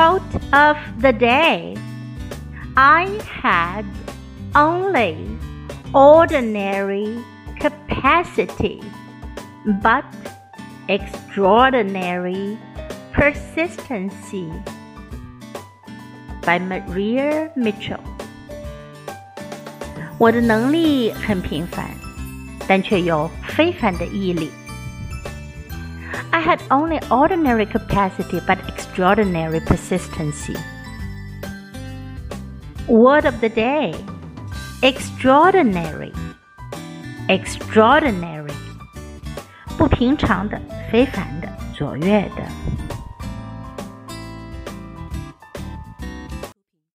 Quote of the day I had only ordinary capacity, but extraordinary persistency. By Maria Mitchell。我的能力很平凡，但却有非凡的毅力。 I had only ordinary capacity but extraordinary persistency. Word of the day extraordinary. Extraordinary. 不平常的、非凡的、卓越的。